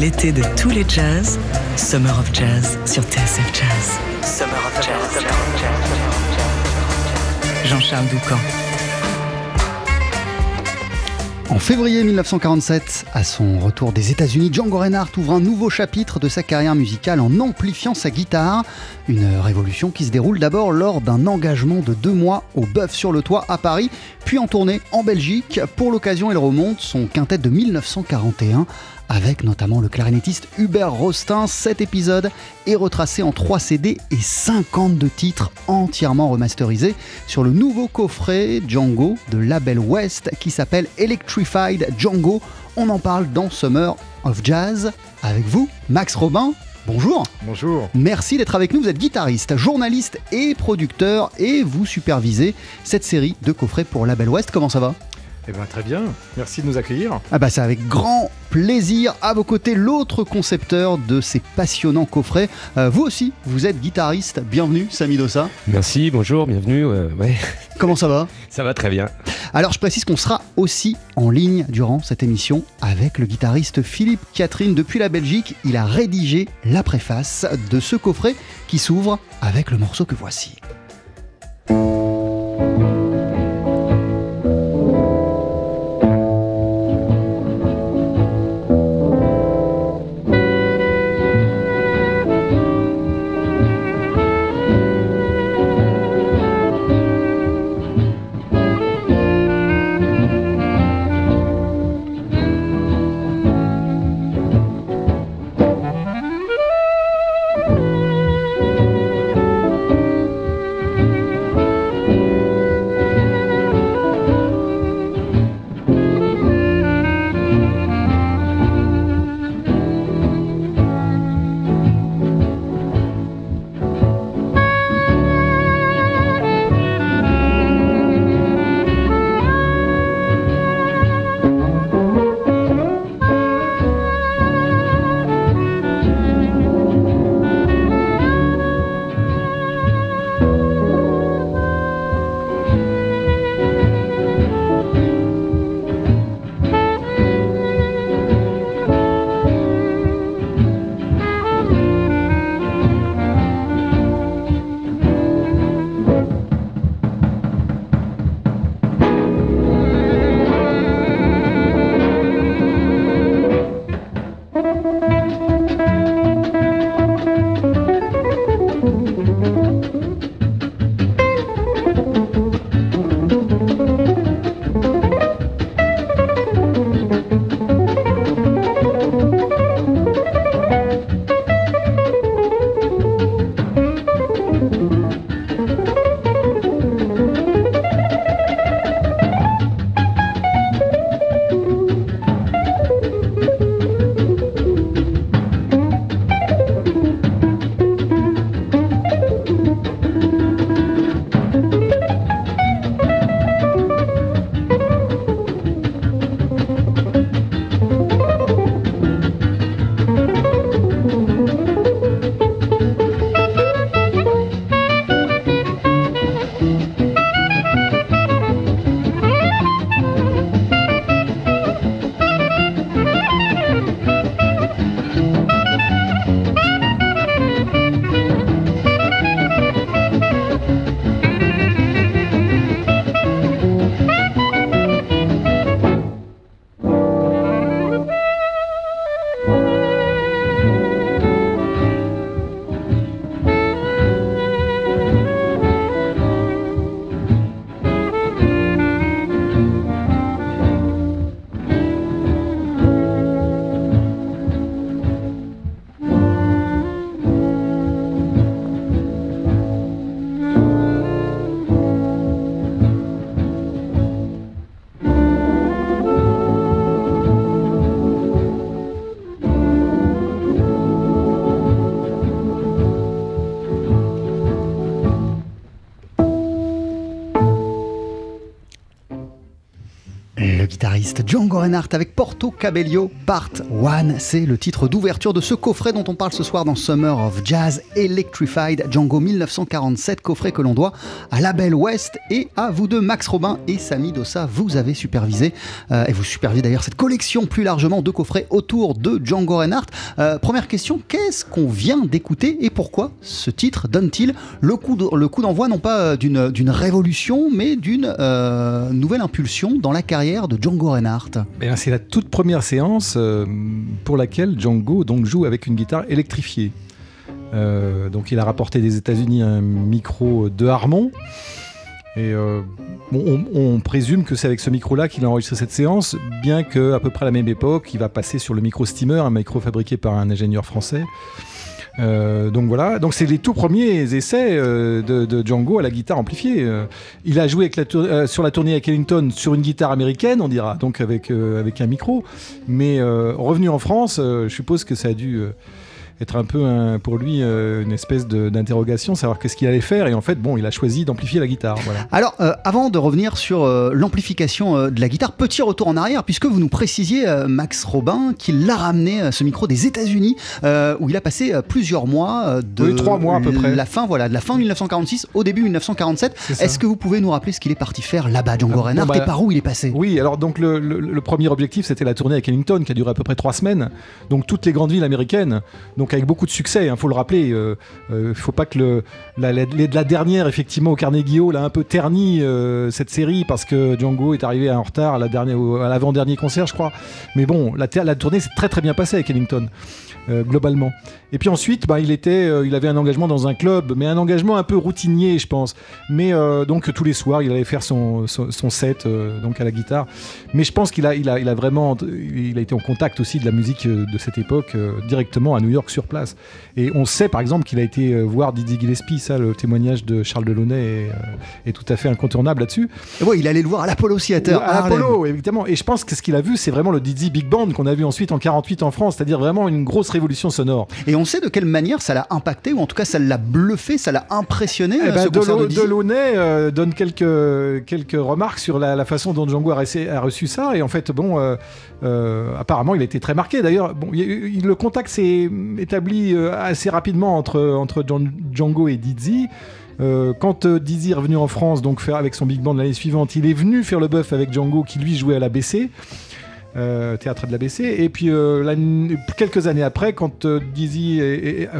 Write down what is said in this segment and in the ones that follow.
L'été de tous les jazz, Summer of Jazz sur TSF Jazz. Summer of Jazz. Jean-Charles Doucan. En février 1947, à son retour des États-Unis, Django Reinhardt ouvre un nouveau chapitre de sa carrière musicale en amplifiant sa guitare. Une révolution qui se déroule d'abord lors d'un engagement de deux mois au Bœuf sur le Toit à Paris, puis en tournée en Belgique. Pour l'occasion, il remonte son quintet de 1941 avec notamment le clarinettiste Hubert Rostin. Cet épisode est retracé en 3 CD et 52 titres entièrement remasterisés sur le nouveau coffret Django de Label West qui s'appelle Electrified Django. On en parle dans Summer of Jazz avec vous, Max Robin. Bonjour. Bonjour. Merci d'être avec nous. Vous êtes guitariste, journaliste et producteur et vous supervisez cette série de coffrets pour Label West. Comment ça va? Eh ben, très bien, merci de nous accueillir. Ah bah c'est avec grand plaisir à vos côtés l'autre concepteur de ces passionnants coffrets. Euh, vous aussi, vous êtes guitariste. Bienvenue, Sami Dossa. Merci, bonjour, bienvenue. ouais. Comment ça va Ça va très bien. Alors je précise qu'on sera aussi en ligne durant cette émission avec le guitariste Philippe Catherine depuis la Belgique. Il a rédigé la préface de ce coffret qui s'ouvre avec le morceau que voici. Guitariste Django Reinhardt avec Porto Cabello Part 1. C'est le titre d'ouverture de ce coffret dont on parle ce soir dans Summer of Jazz Electrified Django 1947, coffret que l'on doit à la Belle West et à vous deux, Max Robin et Samy Dossa. Vous avez supervisé euh, et vous supervisez d'ailleurs cette collection plus largement de coffrets autour de Django Reinhardt. Euh, première question, qu'est-ce qu'on vient d'écouter et pourquoi ce titre donne-t-il le coup d'envoi non pas euh, d'une révolution mais d'une nouvelle impulsion dans la carrière de Django Reinhardt? C'est la toute première séance euh, pour laquelle Django joue avec une guitare électrifiée. Euh, donc il a rapporté des États-Unis un micro de Harmon. Et euh, on, présume que c'est avec ce micro-là qu'il a enregistré cette séance, bien qu'à peu près à la même époque, il va passer sur le micro Steamer, un micro fabriqué par un ingénieur français. Euh, donc voilà, donc c'est les tout premiers essais euh, de, Django à la guitare amplifiée. Euh, il a joué sur la tournée à Ellington sur une guitare américaine, on dira, donc avec, avec un micro. Mais revenu en France, je suppose que ça a dû être un peu pour lui euh, une espèce d'interrogation, savoir qu'est-ce qu'il allait faire. Et en fait, bon, il a choisi d'amplifier la guitare. Alors, euh, avant de revenir sur euh, l'amplification de la guitare, petit retour en arrière, puisque vous nous précisiez, Max Robin, qu'il a ramené ce micro des États-Unis, où il a passé plusieurs mois de trois mois à peu près. La fin, voilà, de la fin 1946 au début 1947. Est-ce que vous pouvez nous rappeler ce qu'il est parti faire là-bas, Django ah, Reinhardt, bah, et par où il est passé? Oui, alors donc le, premier objectif, c'était la tournée à Ellington, qui a duré à peu près trois semaines. Donc toutes les grandes villes américaines. Donc avec beaucoup de succès, il hein, faut le rappeler. Il euh, ne euh, faut pas que la, la, dernière, effectivement, au Carnegie Hall a un peu terni euh, cette série parce que Django est arrivé en retard à l'avant-dernier concert, je crois. Mais bon, la, la tournée s'est très très bien passée avec Ellington. Euh, globalement. Et puis ensuite, bah, il, était, euh, il avait un engagement dans un club, mais un engagement un peu routinier, je pense. Mais euh, donc tous les soirs, il allait faire son, son, set donc à la guitare. Mais je pense qu'il a, il a, il a vraiment, il a été en contact aussi de la musique de cette époque directement à New York sur place. Et on sait par exemple qu'il a été voir Didi Gillespie, ça, le témoignage de Charles Delaunay est, est tout à fait incontournable là-dessus. Oui, il allait le voir à l'Apollo Theater. À l'Apollo, évidemment. Et je pense que ce qu'il a vu, c'est vraiment le Didi Big Band qu'on a vu ensuite en 48 en France, c'est-à-dire vraiment une grosse révolution sonore. Et on sait de quelle manière ça l'a impacté, ou en tout cas ça l'a bluffé, ça l'a impressionné. Eh ben, Delaunay euh, donne quelques, quelques remarques sur la, façon dont Django a, a, reçu ça, et en fait, bon, euh, euh, apparemment il a été très marqué. D'ailleurs, bon, le contact s'est établi assez rapidement entre, entre Django et Dizzy. quand Dizzy est revenu en France, donc faire avec son big band l'année suivante, il est venu faire le buff avec Django qui lui jouait à la BC. Euh, théâtre de l'ABC. Et puis euh, quelques années après, quand euh, Dizzy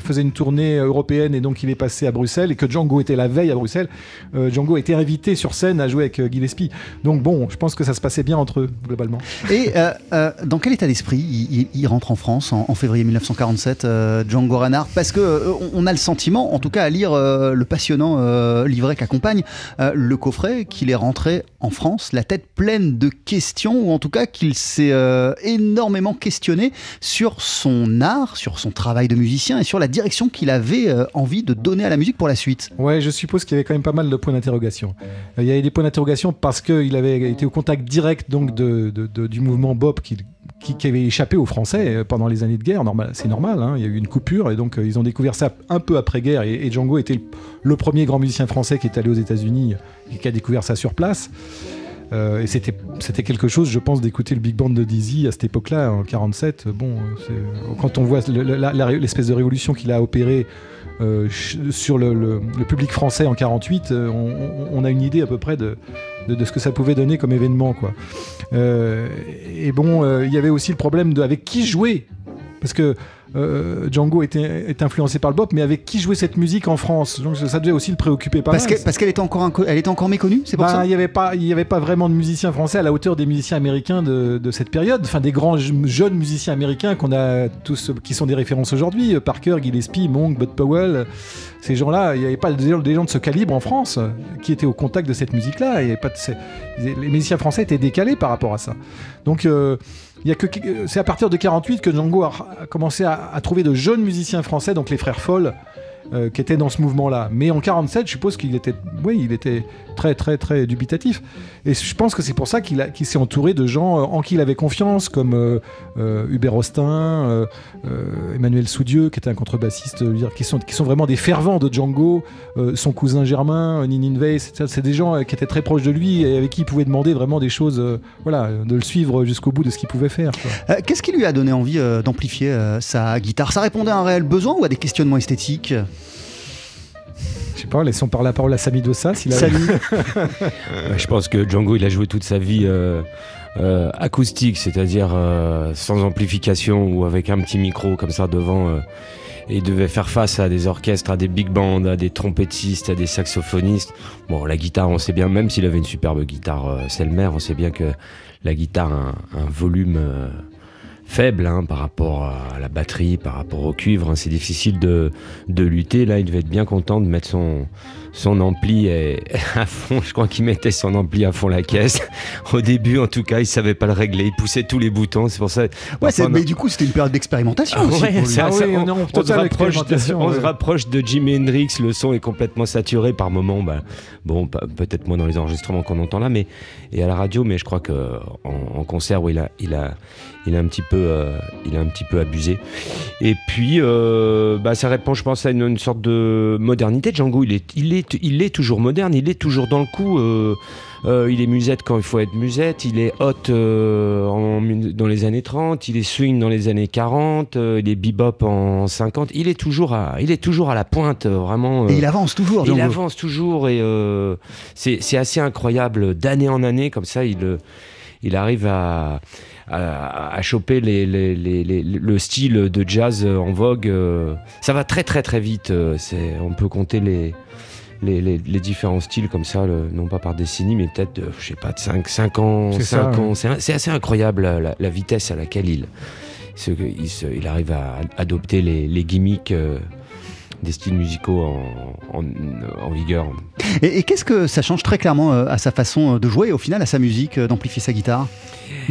faisait une tournée européenne et donc il est passé à Bruxelles et que Django était la veille à Bruxelles, Django était invité sur scène à jouer avec Gillespie. Donc bon, je pense que ça se passait bien entre eux globalement. Et dans quel état d'esprit il, rentre en France en, février 1947, Django Reinhardt? Parce que on a le sentiment, en tout cas à lire le passionnant livret qu'accompagne le coffret, qu'il est rentré en France la tête pleine de questions ou en tout cas qu'il s'est euh, énormément questionné sur son art, sur son travail de musicien et sur la direction qu'il avait euh, envie de donner à la musique pour la suite. Ouais, je suppose qu'il y avait quand même pas mal de points d'interrogation. Euh, il y avait des points d'interrogation parce qu'il avait été au contact direct donc du mouvement Bob qui, qui, avait échappé aux Français pendant les années de guerre. C'est normal, hein. il y a eu une coupure et donc ils ont découvert ça un peu après-guerre. Et, Django était le, premier grand musicien français qui est allé aux États-Unis et qui a découvert ça sur place. Euh, et c'était, c'était quelque chose, je pense, d'écouter le Big Band de Dizzy à cette époque-là, en 47. Bon, quand on voit l'espèce de révolution qu'il a opérée euh, sur le, public français en 48, euh, on, a une idée à peu près de, ce que ça pouvait donner comme événement. Quoi. et bon, il y avait aussi le problème de avec qui jouer. Parce que euh, Django était, est influencé par le bop, mais avec qui jouait cette musique en France? Donc ça devait aussi le préoccuper pas parce mal. parce qu'elle était encore, elle était encore méconnue, c'est pour bah, ça? Il n'y avait pas, il y avait pas vraiment de musiciens français à la hauteur des musiciens américains de, de cette période, enfin des grands jeunes musiciens américains qu'on a tous, qui sont des références aujourd'hui, euh, Parker, Gillespie, Monk, Bud Powell. Ces gens-là, il n'y avait pas des gens de ce calibre en France qui étaient au contact de cette musique-là. Il y avait pas de, les musiciens français étaient décalés par rapport à ça. Donc euh, c'est à partir de 48 que Django a, commencé à, trouver de jeunes musiciens français, donc les frères Foll, euh, qui était dans ce mouvement-là. Mais en 47, je suppose qu'il était, oui, il était très, très, très dubitatif. Et je pense que c'est pour ça qu'il s'est entouré de gens euh, en qui il avait confiance, comme euh, Hubert Austin, Emmanuel Soudieu, qui était un contrebassiste, qui sont, sont vraiment des fervents de Django, son cousin Germain, Ninin Weiss, c'est des gens qui étaient très proches de lui et avec qui il pouvait demander vraiment des choses, voilà, de le suivre jusqu'au bout de ce qu'il pouvait faire. Qu'est-ce qui lui a donné envie d'amplifier sa guitare? Ça répondait à un réel besoin ou à des questionnements esthétiques? Je sais pas, laissons par la parole à Samy Dossa. S'il a... je pense que Django, il a joué toute sa vie euh, euh, acoustique, c'est-à-dire euh, sans amplification ou avec un petit micro comme ça devant. et il devait faire face à des orchestres, à des big bands, à des trompettistes, à des saxophonistes. Bon, la guitare, on sait bien, même s'il avait une superbe guitare Selmer, on sait bien que la guitare a un volume faible hein, par rapport à la batterie, par rapport au cuivre. Hein. c'est difficile de, de, lutter. Là, il devait être bien content de mettre son, son ampli à fond. Je crois qu'il mettait son ampli à fond la caisse. Au début, en tout cas, il savait pas le régler. Il poussait tous les boutons. C'est pour ça. Ouais, mais du coup, c'était une période d'expérimentation. on, se rapproche de, Jimi Hendrix. Le son est complètement saturé par moment. Bah, bon, peut-être moins dans les enregistrements qu'on entend là, mais et à la radio. Mais je crois que en, concert, il a, il a, il a un petit peu, euh, il a un petit peu abusé. Et puis, euh, bah, ça répond, je pense, à une, sorte de modernité. Django, il est, il est il est toujours moderne, il est toujours dans le coup. Euh, euh, il est musette quand il faut être musette, il est hot euh, dans les années 30, il est swing dans les années 40, il est bebop en 50. Il est toujours à, il est toujours à la pointe, vraiment. et il avance toujours. Il avance toujours et c'est assez incroyable d'année en année comme ça. Il, il arrive à, à, choper les, le style de jazz en vogue. Ça va très très très vite. on peut compter les les, différents styles comme ça, non pas par décennie, mais peut-être, je sais pas, de 5, 5 ans. 5 ans. C'est assez incroyable la, vitesse à laquelle il, il, arrive à adopter les, gimmicks. Euh, des styles musicaux en, vigueur. Et, qu'est-ce que ça change très clairement euh, à sa façon de jouer et au final à sa musique, euh, d'amplifier sa guitare?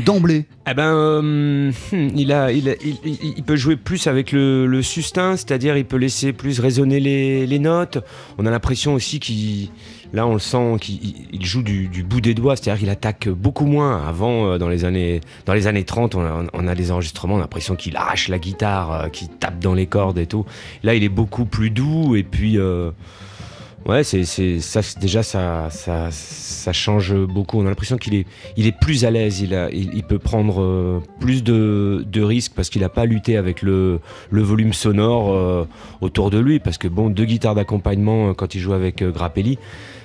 D'emblée Eh ben, il, a, il, il, peut jouer plus avec le, le sustain, c'est-à-dire il peut laisser plus résonner les, les notes. On a l'impression aussi qu'il Là, on le sent qu'il joue du, bout des doigts, c'est-à-dire qu'il attaque beaucoup moins. Avant, euh, dans les années, dans les années 30, on a, des enregistrements, on a l'impression qu'il arrache la guitare, euh, qu'il tape dans les cordes et tout. Là, il est beaucoup plus doux et puis. Euh, ouais, c'est, déjà ça, change beaucoup. On a l'impression qu'il est, plus à l'aise. Il, peut prendre plus de, risques parce qu'il n'a pas lutté avec le, le volume sonore autour de lui. Parce que bon, deux guitares d'accompagnement quand il joue avec Grappelli,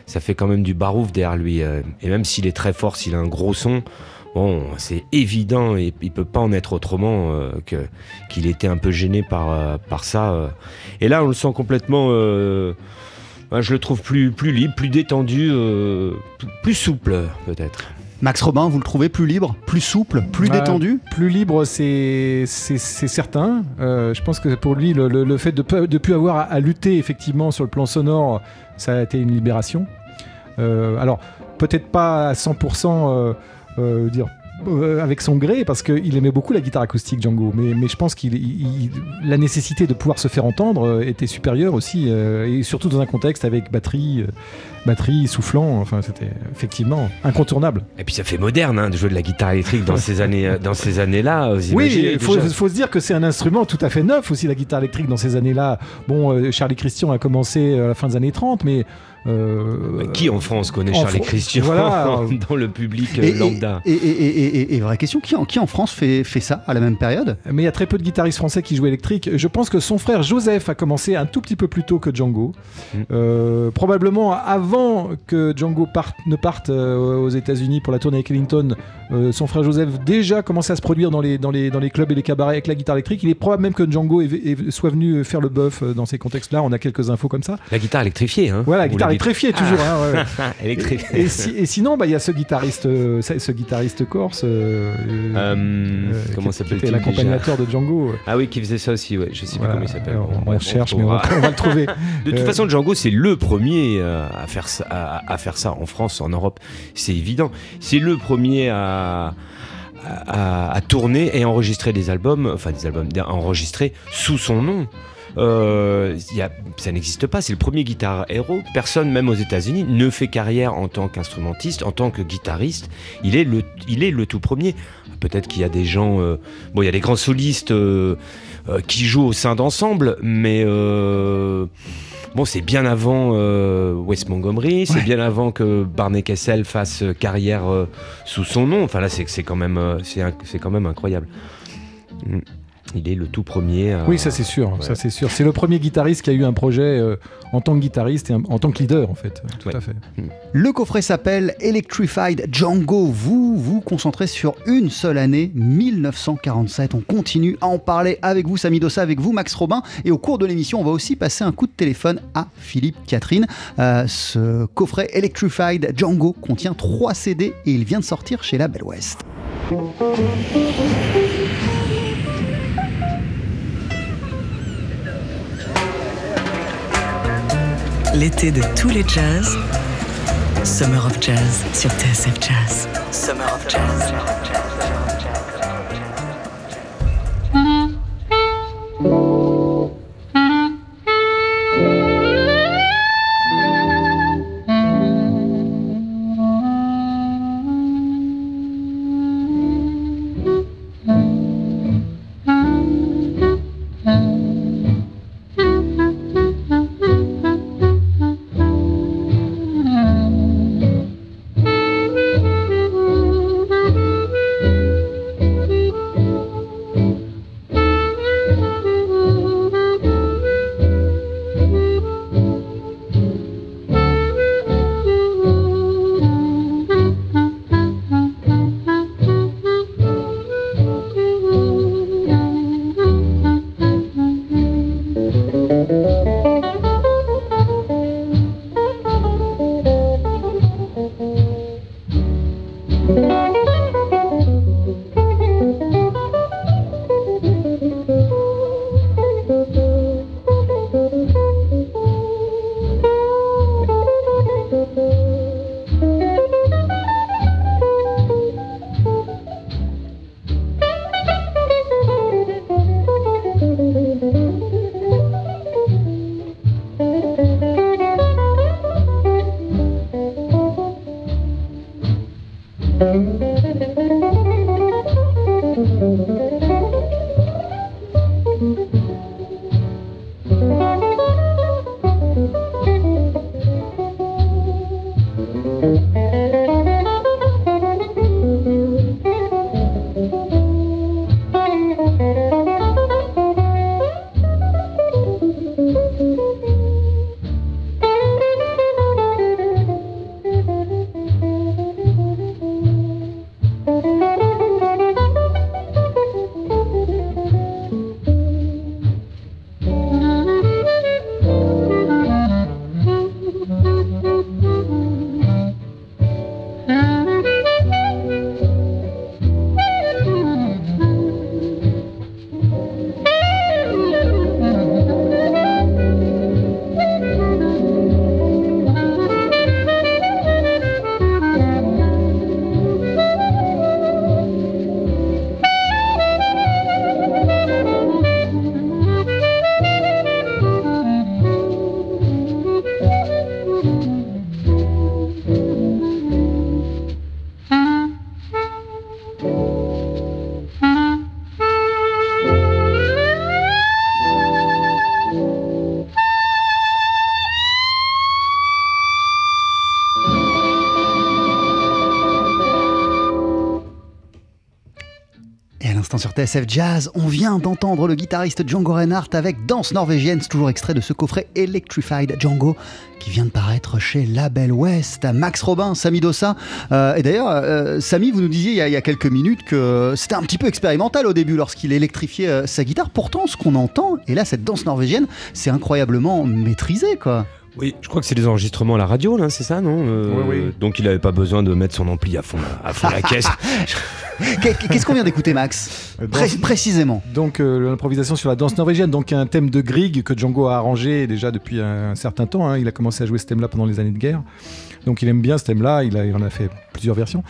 ça fait quand même du barouf derrière lui. Euh, et même s'il est très fort, s'il a un gros son, bon, c'est évident, et il peut pas en être autrement euh, que qu'il était un peu gêné par, euh, par ça. Et là, on le sent complètement. je le trouve plus, plus libre, plus détendu, plus souple, peut-être. Max Robin, vous le trouvez plus libre, plus souple, plus détendu? Plus libre, c'est certain. je pense que pour lui, le, fait de ne plus avoir à, lutter effectivement sur le plan sonore, ça a été une libération. Euh, alors, peut-être pas à 100% euh, euh, avec son gré parce qu'il aimait beaucoup la guitare acoustique Django. Mais, mais je pense qu'il la nécessité de pouvoir se faire entendre était supérieure aussi et surtout dans un contexte avec batterie batterie soufflant. Enfin c'était effectivement incontournable. Et puis ça fait moderne hein, de jouer de la guitare électrique dans ces années dans ces années là oui il faut, faut, se dire que c'est un instrument tout à fait neuf aussi la guitare électrique dans ces années là bon Charlie Christian a commencé à la fin des années 30 mais euh, qui en France connaît Charlie Christian dans le public euh, lambda et, vraie question, qui en, qui en France fait, fait ça à la même période? Mais il y a très peu de guitaristes français qui jouent électrique. Je pense que son frère Joseph a commencé un tout petit peu plus tôt que Django. Mm. Euh, probablement avant que Django parte, ne parte aux États-Unis pour la tournée avec Ellington, son frère Joseph déjà commençait à se produire dans les, dans, les, dans les clubs et les cabarets avec la guitare électrique. Il est probable même que Django soit venu faire le bœuf dans ces contextes-là. On a quelques infos comme ça. La guitare électrifiée, hein Voilà, la guitare électrifié toujours. Hein, Et, sinon, bah, il y a ce guitariste, euh, ce guitariste corse. Euh, euh, comment s'appelle-t-il L'accompagnateur de Django. Ah oui, qui faisait ça aussi. Ouais. Je sais pas comment il s'appelle. On, cherche, mais on va, le trouver. de toute façon, Django, c'est le premier à faire ça, à, faire ça en France, en Europe. C'est évident. C'est le premier à à, tourner et enregistrer des albums, enfin des albums, enregistrer sous son nom. Euh, y a, ça n'existe pas. C'est le premier guitare héros. Personne, même aux États-Unis, ne fait carrière en tant qu'instrumentiste, en tant que guitariste. Il est le, il est le tout premier. Peut-être qu'il y a des gens, euh, bon, il y a des grands solistes euh, qui jouent au sein d'ensemble, mais bon, c'est bien avant euh, Wes Montgomery, c'est Ouais. bien avant que Barney Kessel fasse carrière euh, sous son nom. Enfin là, quand même, euh, c'est quand même incroyable. Mm. Il est le tout premier. à- Oui, ça c'est sûr, ça c'est sûr. C'est le premier guitariste qui a eu un projet euh, en tant que guitariste et un- en tant que leader en fait. Tout Ouais. à fait. Le coffret s'appelle Electrified Django. Vous vous concentrez sur une seule année, 1947. On continue à en parler avec vous, Samy Dossa, avec vous, Max Robin. Et au cours de l'émission, on va aussi passer un coup de téléphone à Philippe Catherine. Euh, ce coffret Electrified Django contient trois CD et il vient de sortir chez la Belle Ouest. L'été de tous les jazz. Summer of Jazz sur TSF Jazz. Summer of Jazz. Sur TSF Jazz, on vient d'entendre le guitariste Django Reinhardt avec Danse norvégienne, c'est toujours extrait de ce coffret Electrified Django qui vient de paraître chez Label West. Max Robin, Samy Dossa. Euh, et d'ailleurs, euh, Samy, vous nous disiez il y, a, il y a quelques minutes que c'était un petit peu expérimental au début lorsqu'il électrifiait euh, sa guitare. Pourtant, ce qu'on entend, et là, cette danse norvégienne, c'est incroyablement maîtrisé, quoi. Oui, je crois que c'est des enregistrements à la radio, là, c'est ça, non Euh, Oui, oui. Donc il n'avait pas besoin de mettre son ampli à fond, à fond la caisse. Qu'est-ce qu'on vient d'écouter, Max Euh, Pré- Précisément. Donc euh, l'improvisation sur la danse norvégienne, donc un thème de Grieg que Django a arrangé déjà depuis un, un certain temps. hein. Il a commencé à jouer ce thème-là pendant les années de guerre. Donc il aime bien ce thème-là, il, il en a fait plusieurs versions.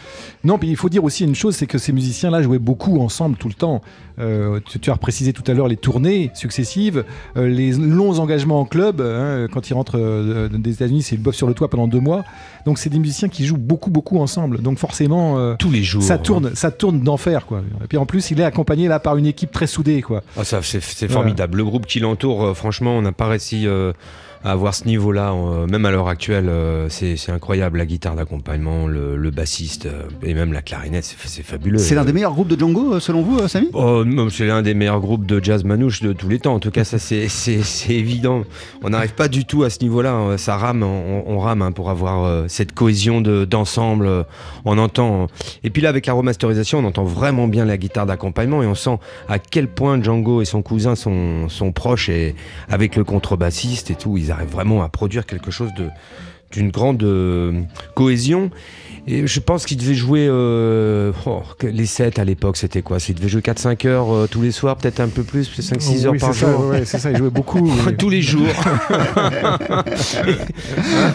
Non, puis il faut dire aussi une chose, c'est que ces musiciens-là jouaient beaucoup ensemble tout le temps. Euh, tu, tu as précisé tout à l'heure les tournées successives, euh, les longs engagements en club. hein, quand ils rentrent euh, des États-Unis, c'est le bof sur le toit pendant deux mois. Donc c'est des musiciens qui jouent beaucoup, beaucoup ensemble. Donc forcément, euh, Tous les jours. ça tourne, ça tourne d'enfer, quoi. Et puis en plus, il est accompagné là par une équipe très soudée, quoi. Ah, ça, c'est, formidable. Le groupe qui l'entoure, franchement, on n'a pas réussi avoir ce niveau-là, euh, même à l'heure actuelle. euh, c'est, c'est incroyable. La guitare d'accompagnement, le, le bassiste euh, et même la clarinette, c'est, c'est fabuleux. C'est l'un des meilleurs groupes de Django, selon vous, Samy? Oh, c'est l'un des meilleurs groupes de jazz manouche de tous les temps. En tout cas, ça c'est, c'est, c'est évident. On n'arrive pas du tout à ce niveau-là. hein. Ça rame, on, on rame hein, pour avoir euh, cette cohésion de, d'ensemble. On entend. Et puis là, avec la remasterisation, on entend vraiment bien la guitare d'accompagnement et on sent à quel point Django et son cousin sont, sont proches et avec le contrebassiste et tout, ils vraiment à produire quelque chose de d'une grande euh, cohésion. Et je pense qu'il devait jouer euh, oh, les 7 à l'époque, c'était quoi? Il devait jouer 4-5 heures euh, tous les soirs, peut-être un peu plus, peut-être 5-6 heures par ça, jour. ouais, c'est ça, il jouait beaucoup. oui. tous les jours.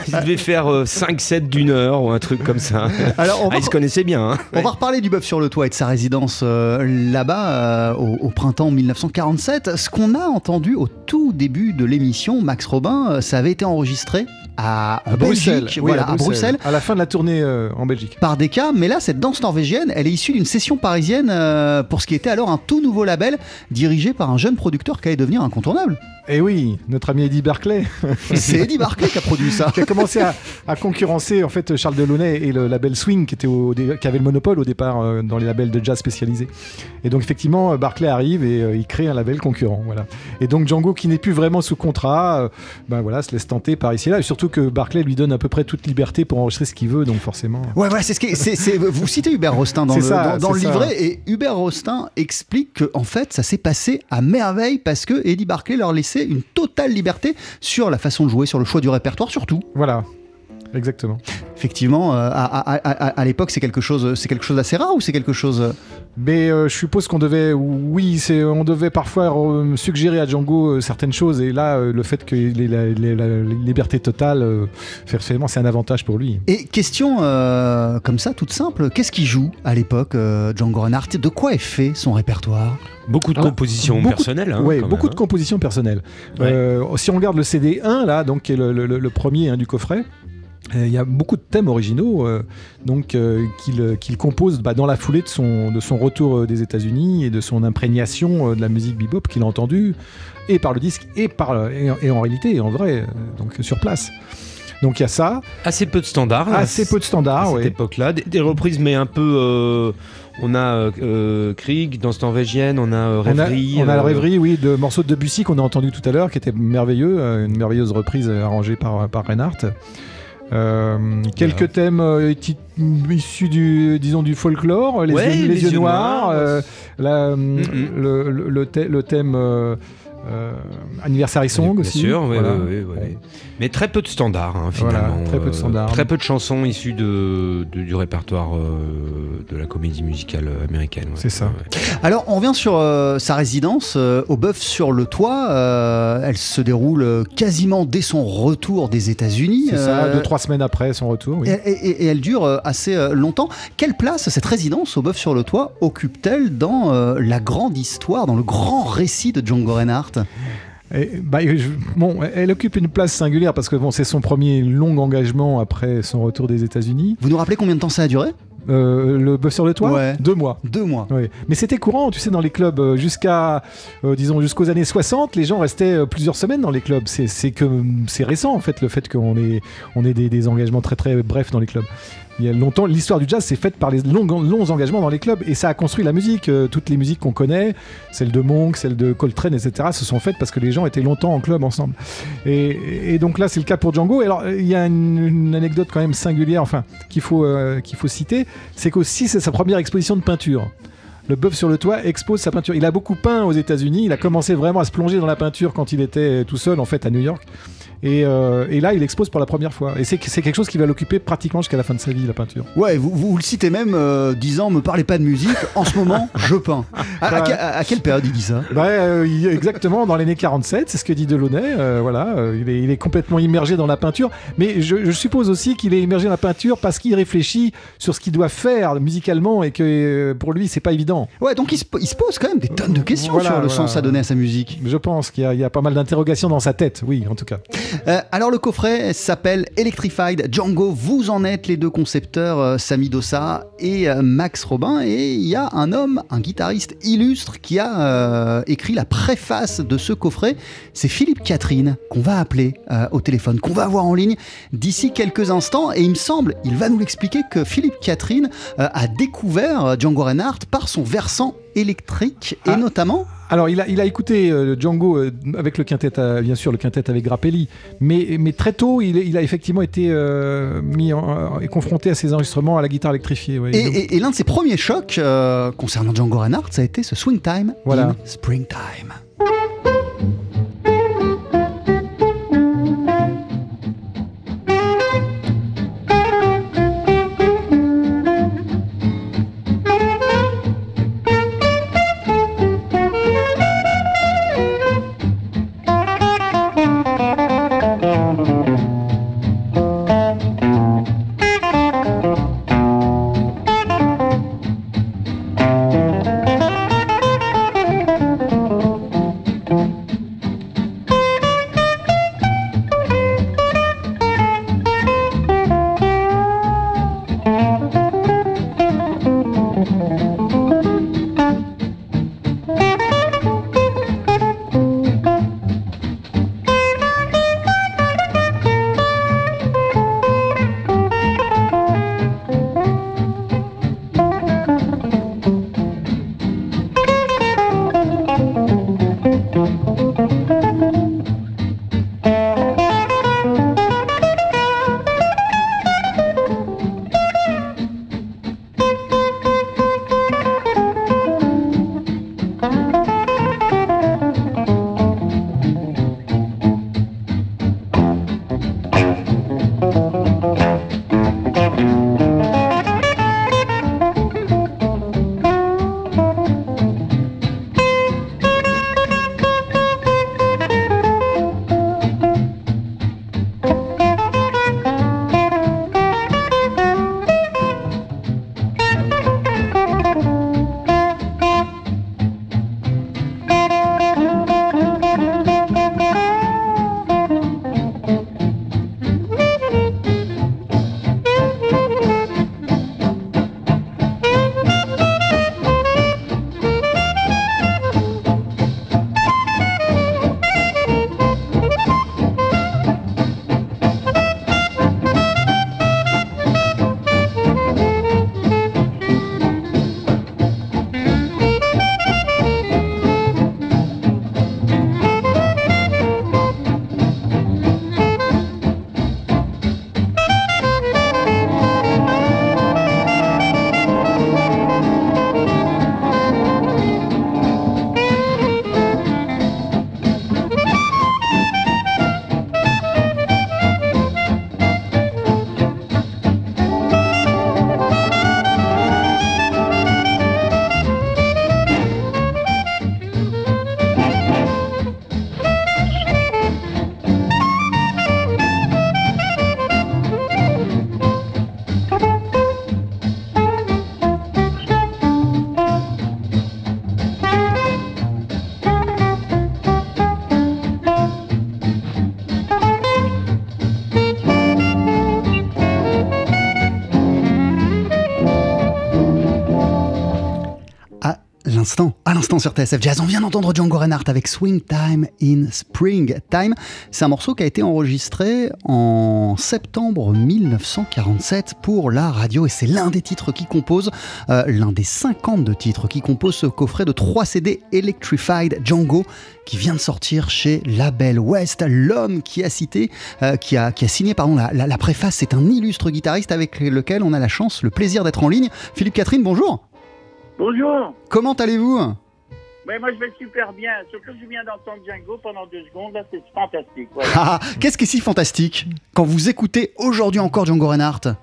il devait faire 5 sets d'une heure ou un truc comme ça. Alors, on Ah, va, il se connaissait bien. hein. on va reparler du bœuf sur le toit et de sa résidence euh, là-bas euh, au, au printemps 1947. Ce qu'on a entendu au tout début de l'émission, Max Robin, euh, ça avait été enregistré à, Bruxelles, Belgique, oui, voilà, à Bruxelles. À la fin de la tournée euh, en Belgique. par des cas, mais là, cette danse norvégienne, elle est issue d'une session parisienne euh, pour ce qui était alors un tout nouveau label dirigé par un jeune producteur qui allait devenir incontournable. Et oui, notre ami Eddie Barclay, C'est Eddie Barclay qui a produit ça. qui a commencé à, à concurrencer en fait Charles Delaunay et le label Swing qui, était au, dé- qui avait le monopole au départ euh, dans les labels de jazz spécialisés. Et donc effectivement, Barclay arrive et euh, il crée un label concurrent. Voilà. Et donc Django, qui n'est plus vraiment sous contrat, euh, ben voilà, se laisse tenter par ici et là. Et surtout que Barclay lui donne à peu près toute liberté pour enregistrer ce qu'il veut, donc forcément. Ouais, ouais, c'est ce qui est- vous citez Hubert Rostin dans le, ça, dans, dans le c'est ça. livret et Hubert Rostin explique que en fait ça s'est passé à merveille parce que Eddie Barclay leur laissait une totale liberté sur la façon de jouer, sur le choix du répertoire, surtout. Voilà. Exactement. Effectivement, euh, à, à- à- à- à l'époque c'est quelque chose, c'est quelque chose d'assez rare ou c'est quelque chose. Mais euh, je suppose qu'on devait, oui, c'est, on devait parfois euh, suggérer à Django euh, certaines choses, et là, euh, le fait qu'il ait la, la- la liberté totale, euh, forcément, c'est un avantage pour lui. Et question euh, comme ça, toute simple, qu'est-ce qu'il joue à l'époque, euh, Django Reinhardt De quoi est fait son répertoire? Beaucoup de Ah, compositions personnelles. hein, quand beaucoup même, de compositions personnelles. Ouais. Euh, si on regarde le CD 1, là, donc, qui est le, le- le premier hein, du coffret, euh, il y a beaucoup de thèmes originaux euh, donc euh, qu'il compose bah, dans la foulée de son, de son retour euh, des États-Unis et de son imprégnation euh, de la musique bebop qu'il a entendue et par le disque et par le- et, en- et en réalité et en vrai euh, donc sur place. Donc il y a ça. Assez peu de standards. assez peu de à standards. cette ouais. époque-là. Des, des reprises, mais un peu. euh, on a euh, euh, Krieg, Danse norvégienne, on a euh, On a, Rêverie. on a la euh, rêverie, oui, de morceaux de Debussy qu'on a entendu tout à l'heure, qui était merveilleux, euh, une merveilleuse reprise euh, arrangée par, par Reinhardt. Euh, quelques thèmes euh, issus du, disons, du folklore, les, Ouais, yeux, les les yeux yeux noirs, noirs. euh, la, le, le- le thè- le thème Anniversary Song Bien aussi. sûr, oui, voilà. oui, oui, oui. Mais très peu de standards, hein, Voilà, finalement. très peu de standards. très peu de chansons issues de, de- du répertoire euh, de la comédie musicale américaine. ouais. C'est ça. Ouais. Alors, on revient sur euh, sa résidence euh, au bœuf sur le toit. Euh, elle se déroule euh, quasiment dès son retour des États-Unis. C'est ça, Euh, deux, trois semaines après son retour. oui. Et, et- et elle dure euh, assez euh, longtemps. Quelle place cette résidence au bœuf sur le toit occupe-t-elle dans euh, la grande histoire, dans le grand récit de Django Reinhardt? Et, bah, je- bon, elle occupe une place singulière parce que bon, c'est son premier long engagement après son retour des États-Unis. Vous nous rappelez combien de temps ça a duré? Euh, le bœuf sur le toit? Ouais. Deux mois. Deux mois. Oui. Mais c'était courant, tu sais, dans les clubs, euh, jusqu'à, euh, disons, jusqu'aux années 60, les gens restaient plusieurs semaines dans les clubs. C'est, c'est que c'est récent, en fait, le fait qu'on ait, on ait des, des engagements très très brefs dans les clubs. Il y a longtemps, l'histoire du jazz s'est faite par les longs, longs engagements dans les clubs et ça a construit la musique. Euh, toutes les musiques qu'on connaît, celles de Monk, celles de Coltrane, etc., se sont faites parce que les gens étaient longtemps en club ensemble. Et, donc là, c'est le cas pour Django. Et alors, il y a une, une anecdote quand même singulière, enfin, qu'il faut, euh, qu'il faut citer, c'est qu'aussi c'est sa première exposition de peinture. Le bœuf sur le toit expose sa peinture. Il a beaucoup peint aux États-Unis. Il a commencé vraiment à se plonger dans la peinture quand il était tout seul, en fait, à New York. Et, euh, et, là, il expose pour la première fois. Et c'est quelque chose qui va l'occuper pratiquement jusqu'à la fin de sa vie, la peinture. Ouais, vous, vous, le citez même euh, disant Me parlez pas de musique, en ce moment, je peins. À, à, quelle période il dit ça? bah, euh, Exactement, dans l'année 47, c'est ce que dit Delaunay. Euh, voilà, il est, il, est, complètement immergé dans la peinture. Mais je, je suppose aussi qu'il est immergé dans la peinture parce qu'il réfléchit sur ce qu'il doit faire musicalement et que pour lui, c'est pas évident. Ouais, donc il se, il se, pose quand même des tonnes de questions voilà, sur le voilà. sens à donner à sa musique. Je pense qu'il y, y, a pas mal d'interrogations dans sa tête, oui, en tout cas. Euh, alors le coffret s'appelle Electrified Django. Vous en êtes les deux concepteurs, euh, Samy Dossa et euh, Max Robin. Et il y a un homme, un guitariste illustre qui a euh, écrit la préface de ce coffret. C'est Philippe Catherine qu'on va appeler euh, au téléphone, qu'on va avoir en ligne d'ici quelques instants. Et il me semble, il va nous l'expliquer que Philippe Catherine euh, a découvert Django Reinhardt par son versant électrique et Ah. notamment Alors, il a, il a écouté euh, Django euh, avec le quintet, euh, bien sûr, le quintet avec Grappelli, mais, mais très tôt, il, il a effectivement été euh, mis en- et confronté à ses enregistrements à la guitare électrifiée. ouais. Et, Donc, et- et l'un de ses premiers chocs concernant Django Reinhardt, ça a été ce Swing Time Voilà. in Springtime. L'instant, sur TSF Jazz, on vient d'entendre Django Reinhardt avec Swing Time in Spring Time. C'est un morceau qui a été enregistré en septembre 1947 pour la radio et c'est l'un des titres qui compose, euh, l'un des 52 titres qui composent ce coffret de 3 CD Electrified Django qui vient de sortir chez Label West. L'homme qui a cité, euh, qui, a, qui a signé pardon, la, la- la préface, c'est un illustre guitariste avec lequel on a la chance, le plaisir d'être en ligne. Philippe Catherine, bonjour. Bonjour. Comment allez-vous? Oui, moi je vais super bien. Surtout que je viens d'entendre Django pendant deux secondes. Là, c'est fantastique. Voilà. Ah, Qu'est-ce qui est si fantastique quand vous écoutez aujourd'hui encore Django Reinhardt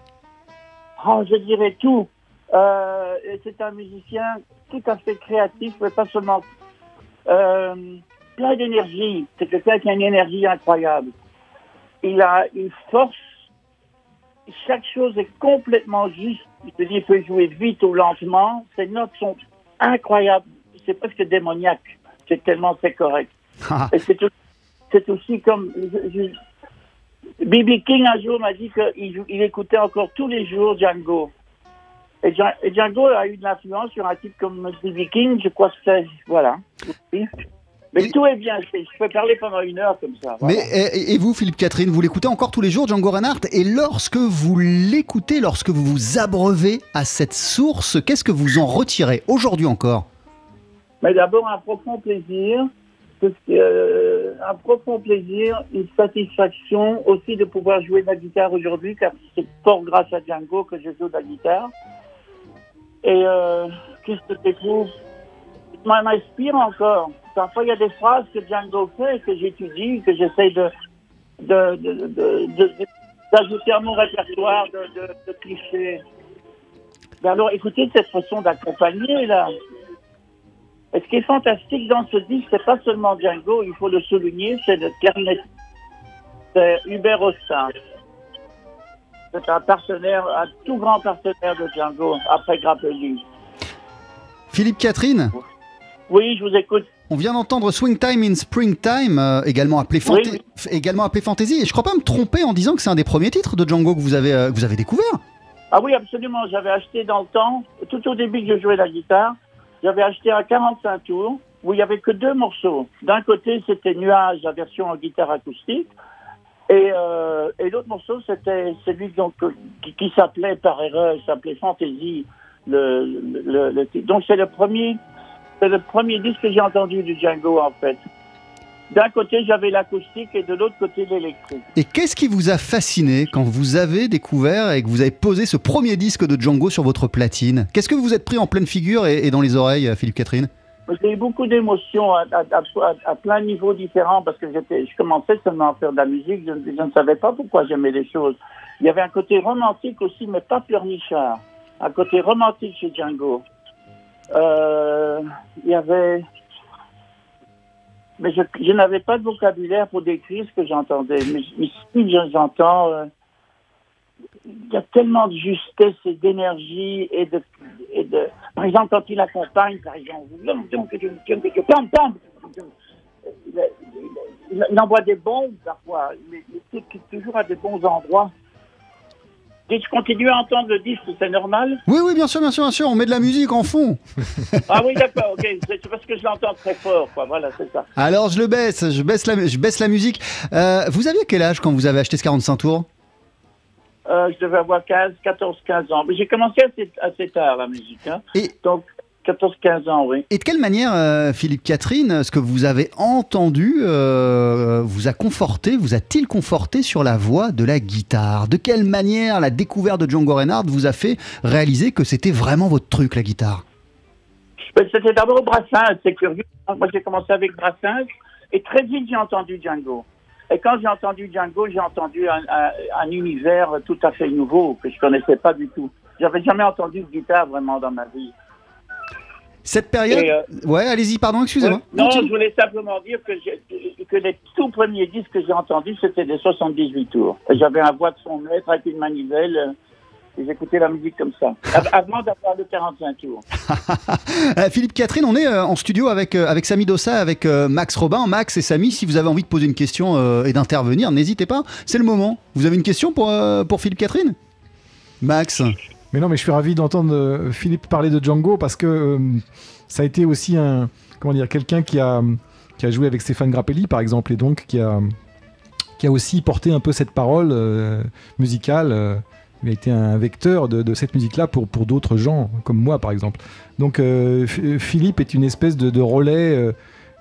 Oh, je dirais tout. Euh, c'est un musicien tout à fait créatif, mais pas seulement. Euh, plein d'énergie. C'est quelqu'un qui a une énergie incroyable. Il a une force. Chaque chose est complètement juste. Il peut jouer vite ou lentement. Ses notes sont incroyables. C'est presque démoniaque. C'est tellement c'est correct. Ah, Et c'est au- c'est aussi comme. je- je- B.B. King un jour m'a dit qu'il il écoutait encore tous les jours Django. Et, Dja- et Django a eu de l'influence sur un type comme B.B. King, je crois que c'est. Voilà. Mais tout est bien. Je peux parler pendant une heure comme ça. voilà. Mais et, et vous, Philippe Catherine, vous l'écoutez encore tous les jours, Django Reinhardt? Et lorsque vous l'écoutez, lorsque vous vous abreuvez à cette source, qu'est-ce que vous en retirez aujourd'hui encore? Mais d'abord, un profond plaisir. euh, un profond plaisir, une satisfaction aussi de pouvoir jouer de la guitare aujourd'hui, car c'est fort grâce à Django que je joue de la guitare. Et euh, qu'est-ce que je trouve Ça m'inspire encore. Parfois, il y a des phrases que Django fait, que j'étudie, que j'essaie de, de, de, d'ajouter à mon répertoire de, de, de clichés. Mais alors, écoutez cette façon d'accompagner, là. Et ce qui est fantastique dans ce disque, c'est pas seulement Django, il faut le souligner, c'est le clarinette. C'est Hubert Austin. C'est un partenaire, un tout grand partenaire de Django, après Grappelli. Philippe Catherine Oui, je vous écoute. on vient d'entendre Swing Time in Springtime, euh, également, appelé Oui, également appelé Fantasy. Et je crois pas me tromper en disant que c'est un des premiers titres de Django que vous avez, euh, que vous avez découvert. Ah oui, absolument. J'avais acheté dans le temps, tout au début que je jouais la guitare, j'avais acheté un 45 tours où il y avait que deux morceaux. D'un côté, c'était Nuage, la version en guitare acoustique. Et, euh, et l'autre morceau, c'était celui donc, euh, qui, s'appelait par erreur, s'appelait Fantasy. Donc c'est le premier, c'est le premier disque que j'ai entendu du Django en fait. D'un côté, j'avais l'acoustique et de l'autre côté, l'électrique. Et qu'est-ce qui vous a fasciné quand vous avez découvert et que vous avez posé ce premier disque de Django sur votre platine? Qu'est-ce que vous vous êtes pris en pleine figure et, et dans les oreilles, Philippe Catherine? J'ai eu beaucoup d'émotions à, à, à- à plein de niveaux différents parce que je commençais seulement à faire de la musique, je, je ne savais pas pourquoi j'aimais les choses. Il y avait un côté romantique aussi, mais pas pleurnichard. Un côté romantique chez Django. Euh, il y avait... Mais je, je n'avais pas de vocabulaire pour décrire ce que j'entendais. Mais, mais si j'entends... euh, il y a tellement de justesse et d'énergie et de, et de... Par exemple, quand il accompagne, par exemple, il, envoie des bombes parfois, mais, mais toujours à des bons endroits. Je continue à entendre le disque, c'est normal Oui, oui, bien sûr, bien sûr, bien sûr, on met de la musique en fond. Ah oui, d'accord, ok, c'est c'est parce que je l'entends très fort, quoi, voilà, c'est ça. Alors je le baisse, je baisse la, je baisse la musique. Euh, vous aviez quel âge quand vous avez acheté ce 45 tours? Euh, je devais avoir 15, 14, 15 ans. Mais j'ai commencé assez, assez tard, la musique, hein. Et- Donc, 14, 15 ans, oui. Et de quelle manière, euh, Philippe Catherine, ce que vous avez entendu euh, vous a conforté, vous a-t-il conforté sur la voix de la guitare? De quelle manière la découverte de Django Reinhardt vous a fait réaliser que c'était vraiment votre truc, la guitare? Ben, C'était d'abord Brassens, c'est curieux. Moi, j'ai commencé avec Brassens et très vite, j'ai entendu Django. Et quand j'ai entendu Django, j'ai entendu un, un- un univers tout à fait nouveau que je connaissais pas du tout. J'avais jamais entendu de guitare vraiment dans ma vie. Cette période... Euh, Ouais, allez-y, pardon, excusez-moi. non, je voulais simplement dire que, les tout premiers disques que j'ai entendus, c'était des 78 tours. J'avais un voix de son maître avec une manivelle. euh, Et j'écoutais la musique comme ça, av- avant d'avoir le 45 tours. Euh, Philippe Catherine, on est en studio avec, avec Samy Dossa, avec Max Robin. Max et Samy, si vous avez envie de poser une question et d'intervenir, n'hésitez pas, c'est le moment. Vous avez une question pour, pour Philippe Catherine? Max Mais non, mais je suis ravi d'entendre euh, Philippe parler de Django parce que euh, ça a été aussi un comment dire quelqu'un qui a qui a joué avec Stéphane Grappelli par exemple et donc qui a qui a aussi porté un peu cette parole euh, musicale. il a été un vecteur de, cette musique-là pour, pour d'autres gens, comme moi par exemple. Donc Philippe est une espèce de, relais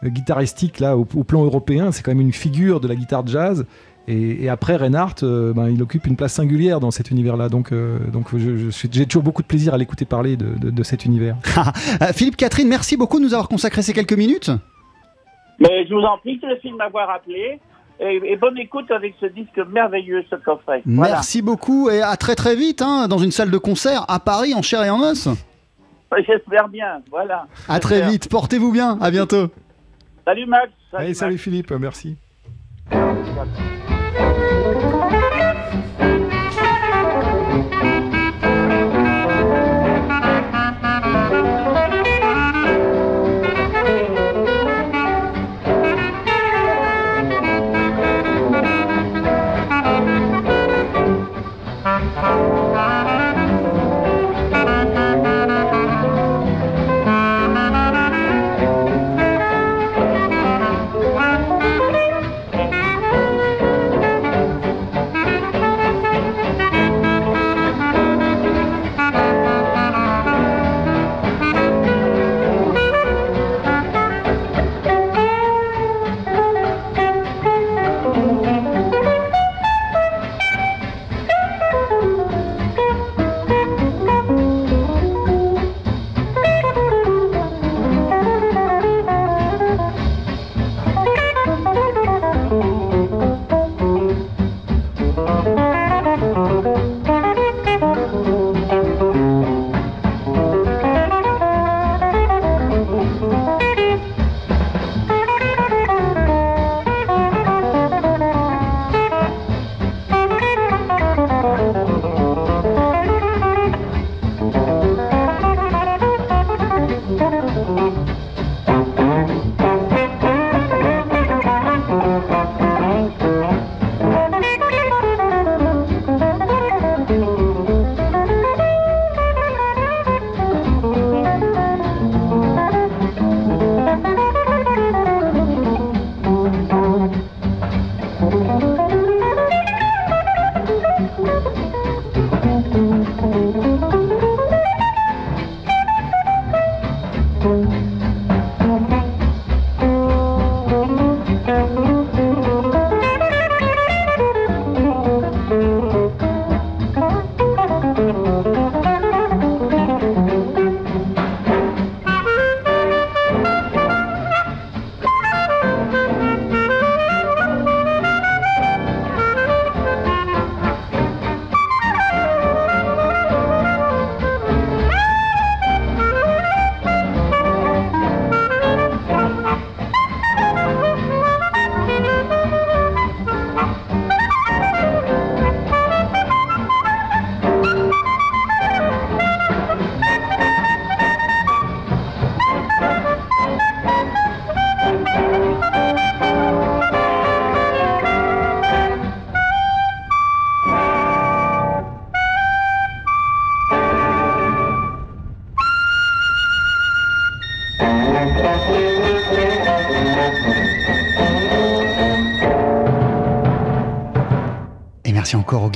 guitaristique là, au plan européen. C'est quand même une figure de la guitare jazz. Et, après, Reinhardt, euh, ben, il occupe une place singulière dans cet univers-là. Donc, euh, donc j'ai toujours beaucoup de plaisir à l'écouter parler de, cet univers. Euh, Philippe Catherine, merci beaucoup de nous avoir consacré ces quelques minutes. Mais je vous en prie, le film m'avoir appelé. Et, bonne écoute avec ce disque merveilleux, ce coffret. Merci beaucoup et à très très vite hein, dans une salle de concert à Paris en chair et en os. J'espère bien, voilà. À très vite, portez-vous bien, à bientôt. Salut Max. Salut, salut Philippe, merci.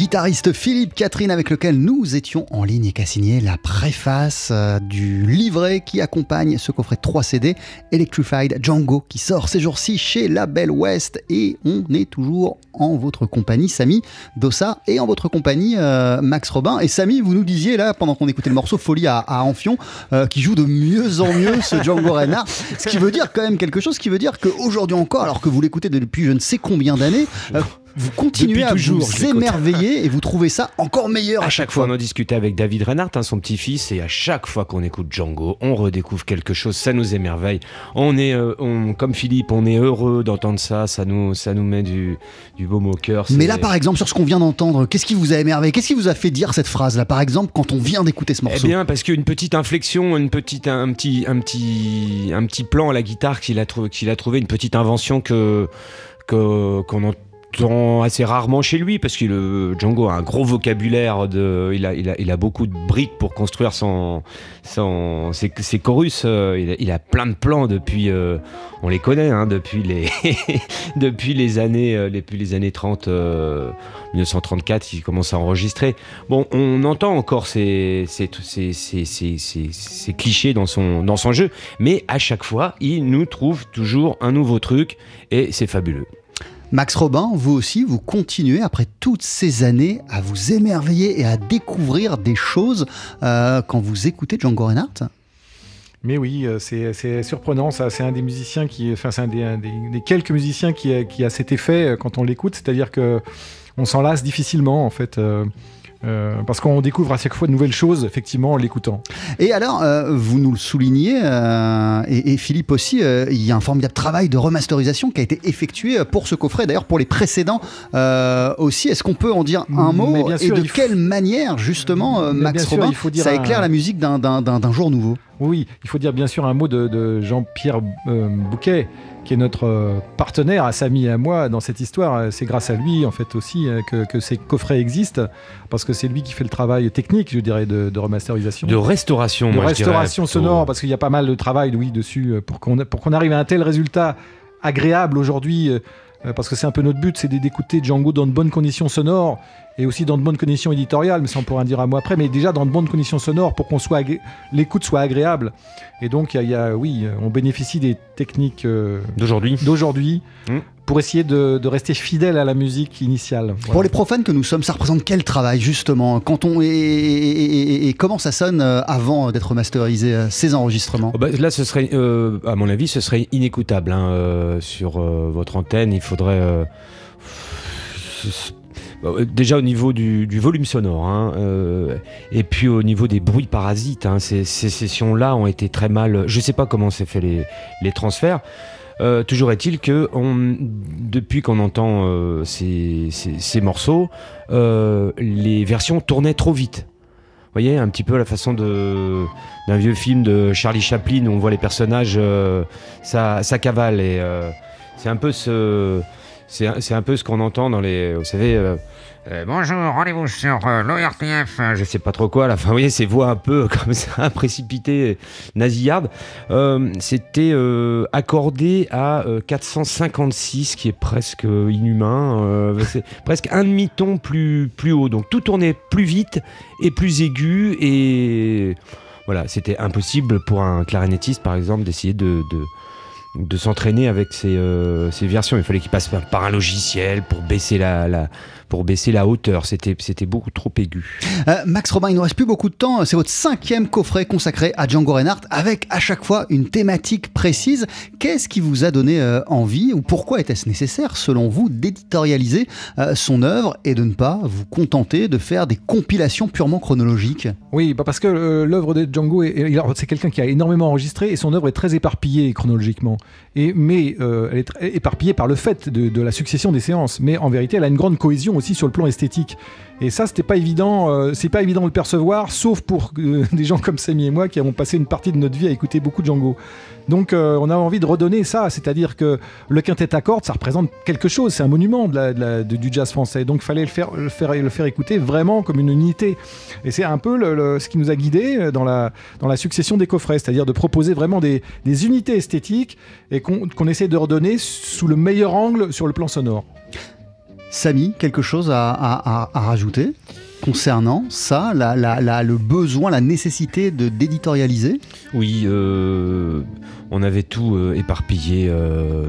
Guitariste Philippe Catherine avec lequel nous étions en ligne et qui a signé la préface euh, du livret qui accompagne ce coffret 3 CD Electrified Django qui sort ces jours-ci chez Label West. Et on est toujours en votre compagnie Samy Dossa et en votre compagnie euh, Max Robin. Et Samy vous nous disiez là pendant qu'on écoutait le morceau Folie à, à Amphion euh, qui joue de mieux en mieux ce Django Reinhardt ce qui veut dire quand même quelque chose qui veut dire qu'aujourd'hui encore alors que vous l'écoutez depuis je ne sais combien d'années vous continuez à vous émerveiller et vous trouvez ça encore meilleur à, chaque fois. On en discutait avec David Reinhardt, hein, son petit-fils, et à chaque fois qu'on écoute Django, on redécouvre quelque chose, ça nous émerveille. On est, euh, comme Philippe, on est heureux d'entendre ça, ça nous, ça nous met du, du baume au cœur. Mais là, par exemple, sur ce qu'on vient d'entendre, qu'est-ce qui vous a émerveillé? Qu'est-ce qui vous a fait dire cette phrase-là, par exemple, quand on vient d'écouter ce morceau? Eh bien, parce qu'une petite inflexion, une petite, un, petit, un, petit, un petit plan à la guitare qu'il a, qu'il a trouvé, une petite invention que qu'on entend assez rarement chez lui parce que le Django a un gros vocabulaire de il a, il a, il a beaucoup de briques pour construire son, son ses, chorus euh, il a, plein de plans depuis euh, on les connaît hein, depuis les depuis les années euh, depuis les années 30 1934 il commence à enregistrer. Bon on entend encore ces, ces, ces, ces, clichés dans son dans son jeu mais à chaque fois il nous trouve toujours un nouveau truc et c'est fabuleux Max Robin, vous aussi, vous continuez après toutes ces années à vous émerveiller et à découvrir des choses euh, quand vous écoutez Django Reinhardt mais oui, euh, c'est surprenant. C'est un des musiciens qui, enfin, c'est un, des, quelques musiciens qui a, qui a cet effet euh, quand on l'écoute, c'est-à-dire que on s'en lasse difficilement, en fait. Euh, parce qu'on découvre à chaque fois de nouvelles choses, effectivement, en l'écoutant. Et alors, euh, vous nous le soulignez, euh, et, Philippe aussi, il y a un formidable travail de remasterisation qui a été effectué pour ce coffret, d'ailleurs pour les précédents aussi. Est-ce qu'on peut en dire un mot Et de quelle manière, justement, Max Robin, ça éclaire la musique d'un jour nouveau? Oui, il faut dire bien sûr un mot de, de Jean-Pierre Bouquet qui est notre euh, partenaire, à Samy et à moi dans cette histoire. Euh, c'est grâce à lui, en fait, aussi euh, que, ces coffrets existent, parce que c'est lui qui fait le travail technique, je dirais, de, remasterisation. De restauration, De restauration sonore, parce qu'il y a pas mal de travail, oui, dessus, pour qu'on qu'on arrive à un tel résultat agréable aujourd'hui parce que c'est un peu notre but, c'est d'écouter Django dans de bonnes conditions sonores et aussi dans de bonnes conditions éditoriales, mais ça on pourra en dire un mot après, mais déjà dans de bonnes conditions sonores pour qu'on soit l'écoute soit agréable. Et donc il y, a, oui, on bénéficie des techniques euh, d'aujourd'hui, d'aujourd'hui mmh. pour essayer de, rester fidèle à la musique initiale. Pour les profanes que nous sommes, ça représente quel travail justement quand on et, comment ça sonne euh, avant d'être masterisé euh, ces enregistrements? Oh, bah, Là, ce serait, à mon avis, ce serait inécoutable hein, sur votre antenne. Il faudrait déjà au niveau du, volume sonore, hein, euh, et puis au niveau des bruits parasites, hein, ces, sessions-là ont été très mal. Je ne sais pas comment s'est fait les, transferts. Euh, toujours est-il que depuis qu'on entend ces, morceaux, les versions tournaient trop vite. Vous voyez, un petit peu la façon d'un vieux film de Charlie Chaplin où on voit les personnages, ça, cavale c'est un peu ce c'est un peu ce qu'on entend dans les. Vous savez. Euh, euh, bonjour, rendez-vous sur euh, l'ORTF, je sais pas trop quoi, là. Enfin, vous voyez, ces voix un peu comme ça, précipitées, nasillardes. C'était accordé à 456, qui est presque inhumain. c'est presque un demi-ton plus, plus haut. Donc tout tournait plus vite et plus aigu. Et voilà, c'était impossible pour un clarinettiste, par exemple, d'essayer de de s'entraîner avec ces, euh, ces, versions. Il fallait qu'il passe par un logiciel pour baisser la, la, pour baisser la hauteur. C'était, c'était beaucoup trop aigu. Euh, Max Robin, il nous reste plus beaucoup de temps. C'est votre cinquième coffret consacré à Django Reinhardt avec à chaque fois une thématique précise. Qu'est-ce qui vous a donné euh, envie ou pourquoi était-ce nécessaire, selon vous, d'éditorialiser euh, son œuvre et de ne pas vous contenter de faire des compilations purement chronologiques? Oui, bah parce que l'œuvre de Django, c'est quelqu'un qui a énormément enregistré et son œuvre est très éparpillée chronologiquement. Et, mais elle est éparpillée par le fait de, de la succession des séances. Mais en vérité, elle a une grande cohésion aussi sur le plan esthétique. Et ça, c'était pas évident, euh, c'est pas évident de le percevoir, sauf pour euh, des gens comme Samy et moi qui avons passé une partie de notre vie à écouter beaucoup de Django. Donc, euh, on a envie de redonner ça, c'est-à-dire que le quintet à cordes, ça représente quelque chose, c'est un monument de du jazz français. Donc, fallait le faire, le, faire, le faire écouter vraiment comme une unité. Et c'est un peu ce qui nous a guidés dans la, dans la succession des coffrets, c'est-à-dire de proposer vraiment des, unités esthétiques et qu'on essaie de redonner sous le meilleur angle sur le plan sonore. Samy, quelque chose à, rajouter concernant ça, le besoin, la nécessité de d'éditorialiser? Oui, euh, on avait tout euh, éparpillé. Euh,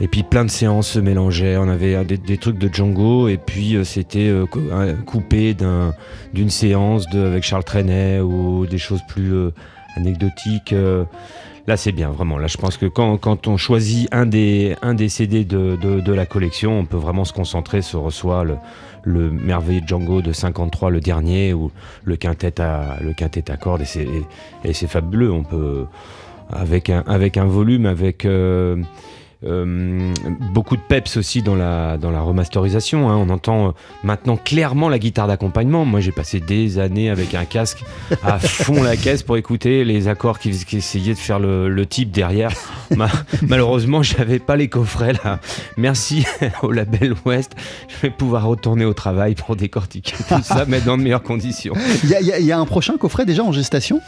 et puis plein de séances se mélangeaient. On avait des, trucs de Django et puis c'était coupé d'une séance avec Charles Trenet ou des choses plus anecdotiques. Là, c'est bien, vraiment. Là, je pense que quand, on choisit un des, un CD de, la collection, on peut vraiment se concentrer sur soit le, le merveilleux Django de 53, le dernier, ou le quintet à, cordes. Et c'est fabuleux. On peut, avec un, avec un volume, avec. Euh, euh, beaucoup de peps aussi dans la, dans la remasterisation. Hein. On entend euh, maintenant clairement la guitare d'accompagnement. Moi, j'ai passé des années avec un casque à fond la caisse pour écouter les accords qui, essayaient de faire le, type derrière. malheureusement, j'avais pas les coffrets là. Merci au label West. Je vais pouvoir retourner au travail pour décortiquer tout ça, mais dans de meilleures conditions. Il y, y a un prochain coffret déjà en gestation?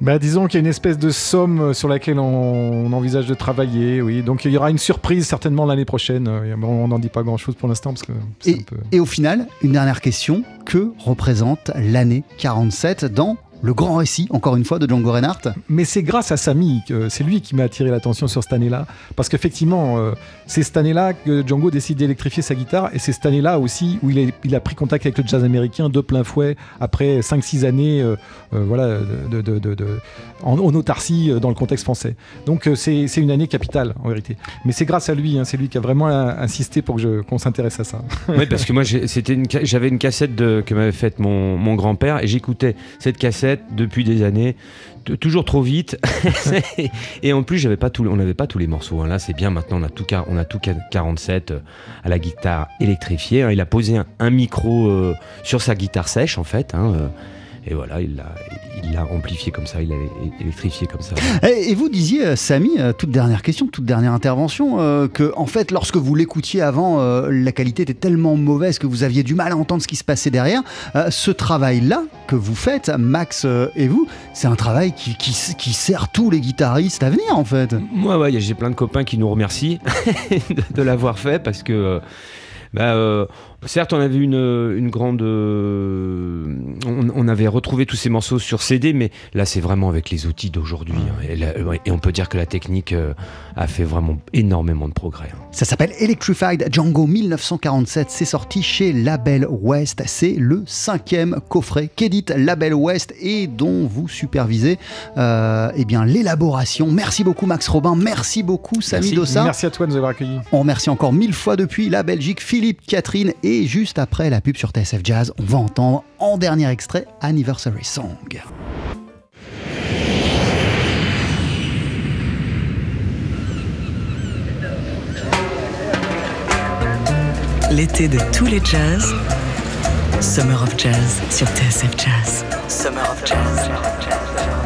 Bah, disons qu'il y a une espèce de somme sur laquelle on, envisage de travailler, oui. Donc il y aura une surprise certainement l'année prochaine. on n'en dit pas grand-chose pour l'instant parce que et, et au final, une dernière question que représente l'année 47 dans le grand récit, encore une fois, de Django Reinhardt. Mais c'est grâce à Samy, que c'est lui qui m'a attiré l'attention sur cette année-là. Parce qu'effectivement, euh, c'est cette année-là que Django décide d'électrifier sa guitare, et c'est cette année-là aussi où il, est- il a pris contact avec le jazz américain de plein fouet, après 5-6 années euh, euh, voilà, de, de- de- de- en, en autarcie dans le contexte français. Donc c'est une année capitale, en vérité. Mais c'est grâce à lui, hein, c'est lui qui a vraiment insisté pour que je- qu'on s'intéresse à ça. Oui, parce que moi, une j'avais une cassette de, que m'avait faite mon, mon grand-père et j'écoutais cette cassette depuis des années, toujours trop vite. et en plus, j'avais pas les- on n'avait pas tous les morceaux. hein. Là, c'est bien. Maintenant, on a tout, on a tout quar- 47 euh, à la guitare électrifiée. hein. Il a posé un, un micro euh, sur sa guitare sèche, en fait. hein, euh, et voilà, il l'a il l'a amplifié comme ça, il l'a électrifié comme ça. Et, et vous disiez, euh, Samy, euh, toute dernière question, toute dernière intervention, euh, que en fait, lorsque vous l'écoutiez avant, euh, la qualité était tellement mauvaise que vous aviez du mal à entendre ce qui se passait derrière. Euh, ce travail-là que vous faites, Max et vous, c'est un travail qui, qui, qui sert tous les guitaristes à venir, en fait. Moi, ouais, j'ai plein de copains qui nous remercient de, de l'avoir fait parce que, euh, bah, euh, certes, on avait une, une grande. euh, on, on avait retrouvé tous ces morceaux sur CD, mais là, c'est vraiment avec les outils d'aujourd'hui. hein. et, la- ouais, et on peut dire que la technique euh, a fait vraiment énormément de progrès. hein. Ça s'appelle Electrified Django 1947. C'est sorti chez Label West. C'est le cinquième coffret qu'édite Label West et dont vous supervisez euh, eh bien l'élaboration. Merci beaucoup Max Robin. Merci beaucoup Samy. Dossa. Merci à toi de nous avoir accueillis. On remercie encore mille fois depuis la Belgique Philippe, Catherine et juste après la pub sur TSF Jazz, on va entendre en dernier extrait Anniversary Song. L'été de tous les jazz. Summer of Jazz sur TSF Jazz. Summer of Jazz.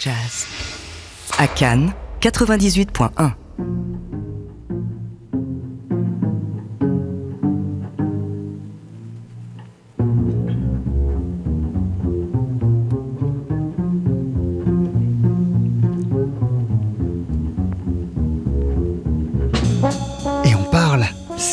Jazz. À Cannes, 98.1.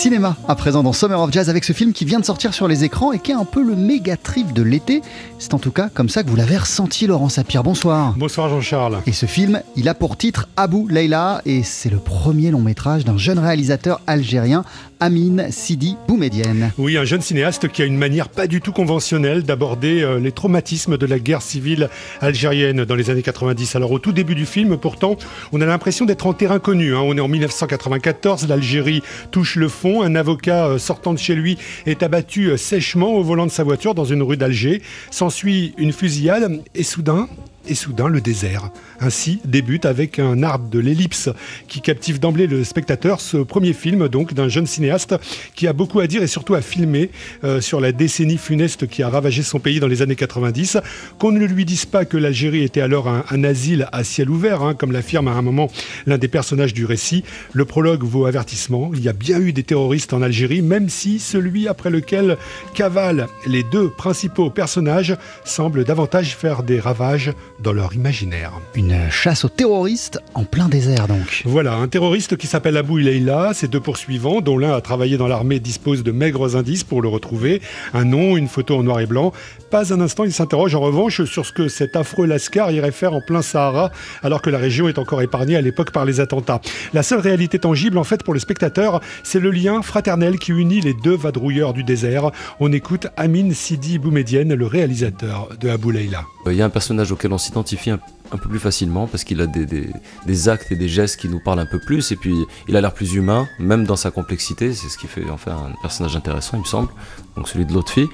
cinéma à présent dans Summer of Jazz avec ce film qui vient de sortir sur les écrans et qui est un peu le méga trip de l'été. C'est en tout cas comme ça que vous l'avez ressenti, Laurent Sapir. Bonsoir. Bonsoir Jean-Charles. Et ce film, il a pour titre Abu Leila et c'est le premier long métrage d'un jeune réalisateur algérien, Amin Sidi Boumedienne. Oui, un jeune cinéaste qui a une manière pas du tout conventionnelle d'aborder euh, les traumatismes de la guerre civile algérienne dans les années 90. Alors au tout début du film, pourtant, on a l'impression d'être en terrain connu. hein. On est en 1994, l'Algérie touche le fond. Un avocat euh, sortant de chez lui est abattu euh, sèchement au volant de sa voiture dans une rue d'Alger. S'ensuit une fusillade et soudain, et soudain le désert. Ainsi débute avec un arbre de l'ellipse qui captive d'emblée le spectateur ce premier film donc d'un jeune cinéaste qui a beaucoup à dire et surtout à filmer euh, sur la décennie funeste qui a ravagé son pays dans les années 90. Qu'on ne lui dise pas que l'Algérie était alors un, asile à ciel ouvert, hein, comme l'affirme à un moment l'un des personnages du récit. Le prologue vaut avertissement. Il y a bien eu des terroristes en Algérie, même si celui après lequel cavalent les deux principaux personnages semble davantage faire des ravages dans leur imaginaire. Une chasse aux terroristes en plein désert donc. Voilà, un terroriste qui s'appelle Abou Leila, ses deux poursuivants, dont l'un a travaillé dans l'armée, disposent de maigres indices pour le retrouver. Un nom, une photo en noir et blanc. Pas un instant, il s'interroge en revanche sur ce que cet affreux Lascar irait faire en plein Sahara, alors que la région est encore épargnée à l'époque par les attentats. La seule réalité tangible, en fait, pour le spectateur, c'est le lien fraternel qui unit les deux vadrouilleurs du désert. On écoute Amin Sidi Boumedienne, le réalisateur de Abou Leila. Il y a un personnage auquel on un, peu plus facilement parce qu'il a des, des- actes et des gestes qui nous parlent un peu plus et puis il a l'air plus humain, même dans sa complexité, c'est ce qui fait en fait un personnage intéressant il me semble, donc celui de l'autre fille.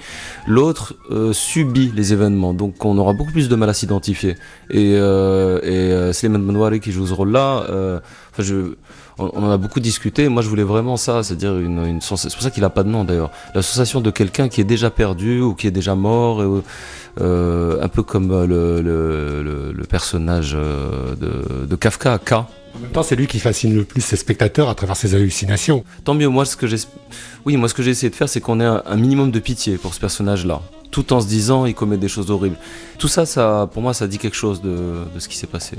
L'autre euh, subit les événements, donc on aura beaucoup plus de mal à s'identifier. Et, euh, et euh, Slimane Benouari qui joue ce rôle-là, euh, enfin. On en a beaucoup discuté. Moi, je voulais vraiment ça, c'est-à-dire une, une sensation. C'est pour ça qu'il a pas de nom d'ailleurs. La sensation de quelqu'un qui est déjà perdu ou qui est déjà mort, et, euh, un peu comme euh, le personnage euh, de, de Kafka, K. En même temps, c'est lui qui fascine le plus ses spectateurs à travers ses hallucinations. Tant mieux. Moi, ce que j'ai, oui, moi, ce que j'ai essayé de faire, c'est qu'on ait un, un minimum de pitié pour ce personnage-là, tout en se disant, il commet des choses horribles. Tout ça, ça, pour moi, ça dit quelque chose de, de ce qui s'est passé.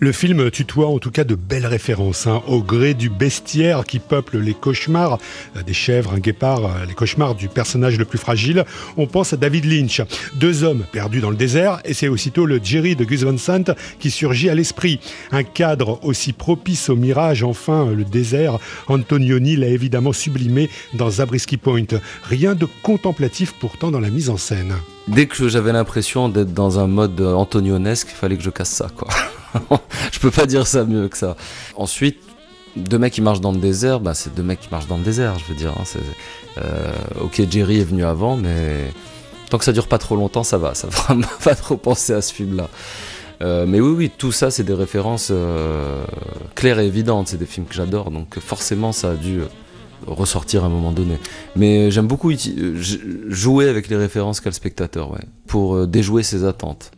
Le film tutoie en tout cas de belles références, hein, au gré du bestiaire qui peuple les cauchemars, euh, des chèvres, un guépard, euh, les cauchemars du personnage le plus fragile. On pense à David Lynch, deux hommes perdus dans le désert, et c'est aussitôt le Jerry de Gus Van Sant qui surgit à l'esprit. Un cadre aussi propice au mirage, enfin, le désert, Antonioni l'a évidemment sublimé dans Zabriskie Point. Rien de contemplatif pourtant dans la mise en scène. Dès que j'avais l'impression d'être dans un mode antonionesque, il fallait que je casse ça, quoi. je peux pas dire ça mieux que ça. Ensuite, deux mecs qui marchent dans le désert, bah, c'est deux mecs qui marchent dans le désert, je veux dire. hein, euh, ok, Jerry est venu avant, mais tant que ça dure pas trop longtemps, ça va. Ça va pas trop penser à ce film-là. Euh, mais oui, oui, tout ça, c'est des références euh, claires et évidentes. C'est des films que j'adore, donc forcément, ça a dû euh, ressortir à un moment donné. Mais j'aime beaucoup jouer avec les références qu'a le spectateur, ouais, pour déjouer ses attentes.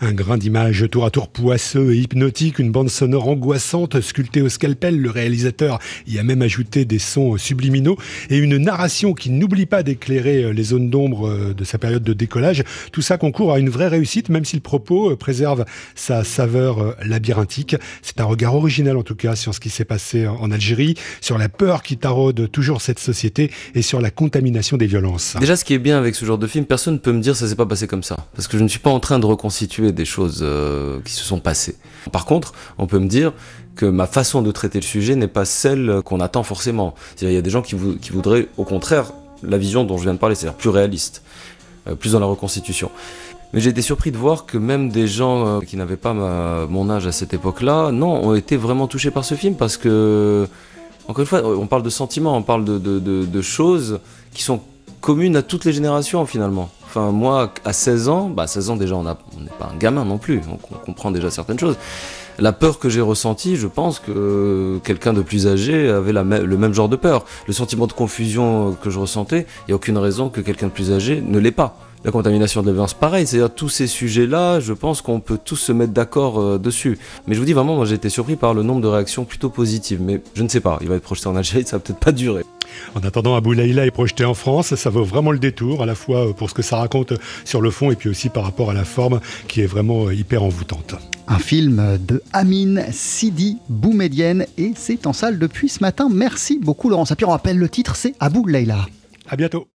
Un grain d'image tour à tour poisseux et hypnotique, une bande sonore angoissante sculptée au scalpel. Le réalisateur y a même ajouté des sons subliminaux et une narration qui n'oublie pas d'éclairer euh, les zones d'ombre euh, de sa période de décollage. Tout ça concourt à une vraie réussite, même si le propos euh, préserve sa saveur labyrinthique. C'est un regard original en tout cas sur ce qui s'est passé en Algérie, sur la peur qui taraude toujours cette société et sur la contamination des violences. Déjà, ce qui est bien avec ce genre de film, personne ne peut me dire ça s'est pas passé comme ça. Parce que je ne suis pas en train de reconstituer des choses euh, qui se sont passées. Par contre, on peut me dire que ma façon de traiter le sujet n'est pas celle qu'on attend forcément. Il y a des gens qui, vou- qui voudraient, au contraire, la vision dont je viens de parler, c'est-à-dire plus réaliste, euh, plus dans la reconstitution. Mais j'ai été surpris de voir que même des gens euh, qui n'avaient pas mon âge à cette époque-là, non, ont été vraiment touchés par ce film parce que, encore une fois, on parle de sentiments, on parle de choses qui sont communes à toutes les générations finalement. Enfin, moi, à 16 ans, bah 16 ans déjà, on n'est pas un gamin non plus, on comprend déjà certaines choses. La peur que j'ai ressentie, je pense que quelqu'un de plus âgé avait le même genre de peur. Le sentiment de confusion que je ressentais, il n'y a aucune raison que quelqu'un de plus âgé ne l'ait pas. La contamination de l'évidence, pareil. C'est-à-dire tous ces sujets-là, je pense qu'on peut tous se mettre d'accord euh, dessus. Mais je vous dis vraiment, moi j'ai été surpris par le nombre de réactions plutôt positives. Mais je ne sais pas, il va être projeté en Algérie, ça va peut-être pas durer. En attendant, Abou Laïla est projeté en France. Ça vaut vraiment le détour, à la fois pour ce que ça raconte sur le fond et puis aussi par rapport à la forme qui est vraiment hyper envoûtante. Un film de Amin Sidi Boumedienne et c'est en salle depuis ce matin. Merci beaucoup Laurent Sapir. On rappelle le titre, c'est Abou Leila. À bientôt.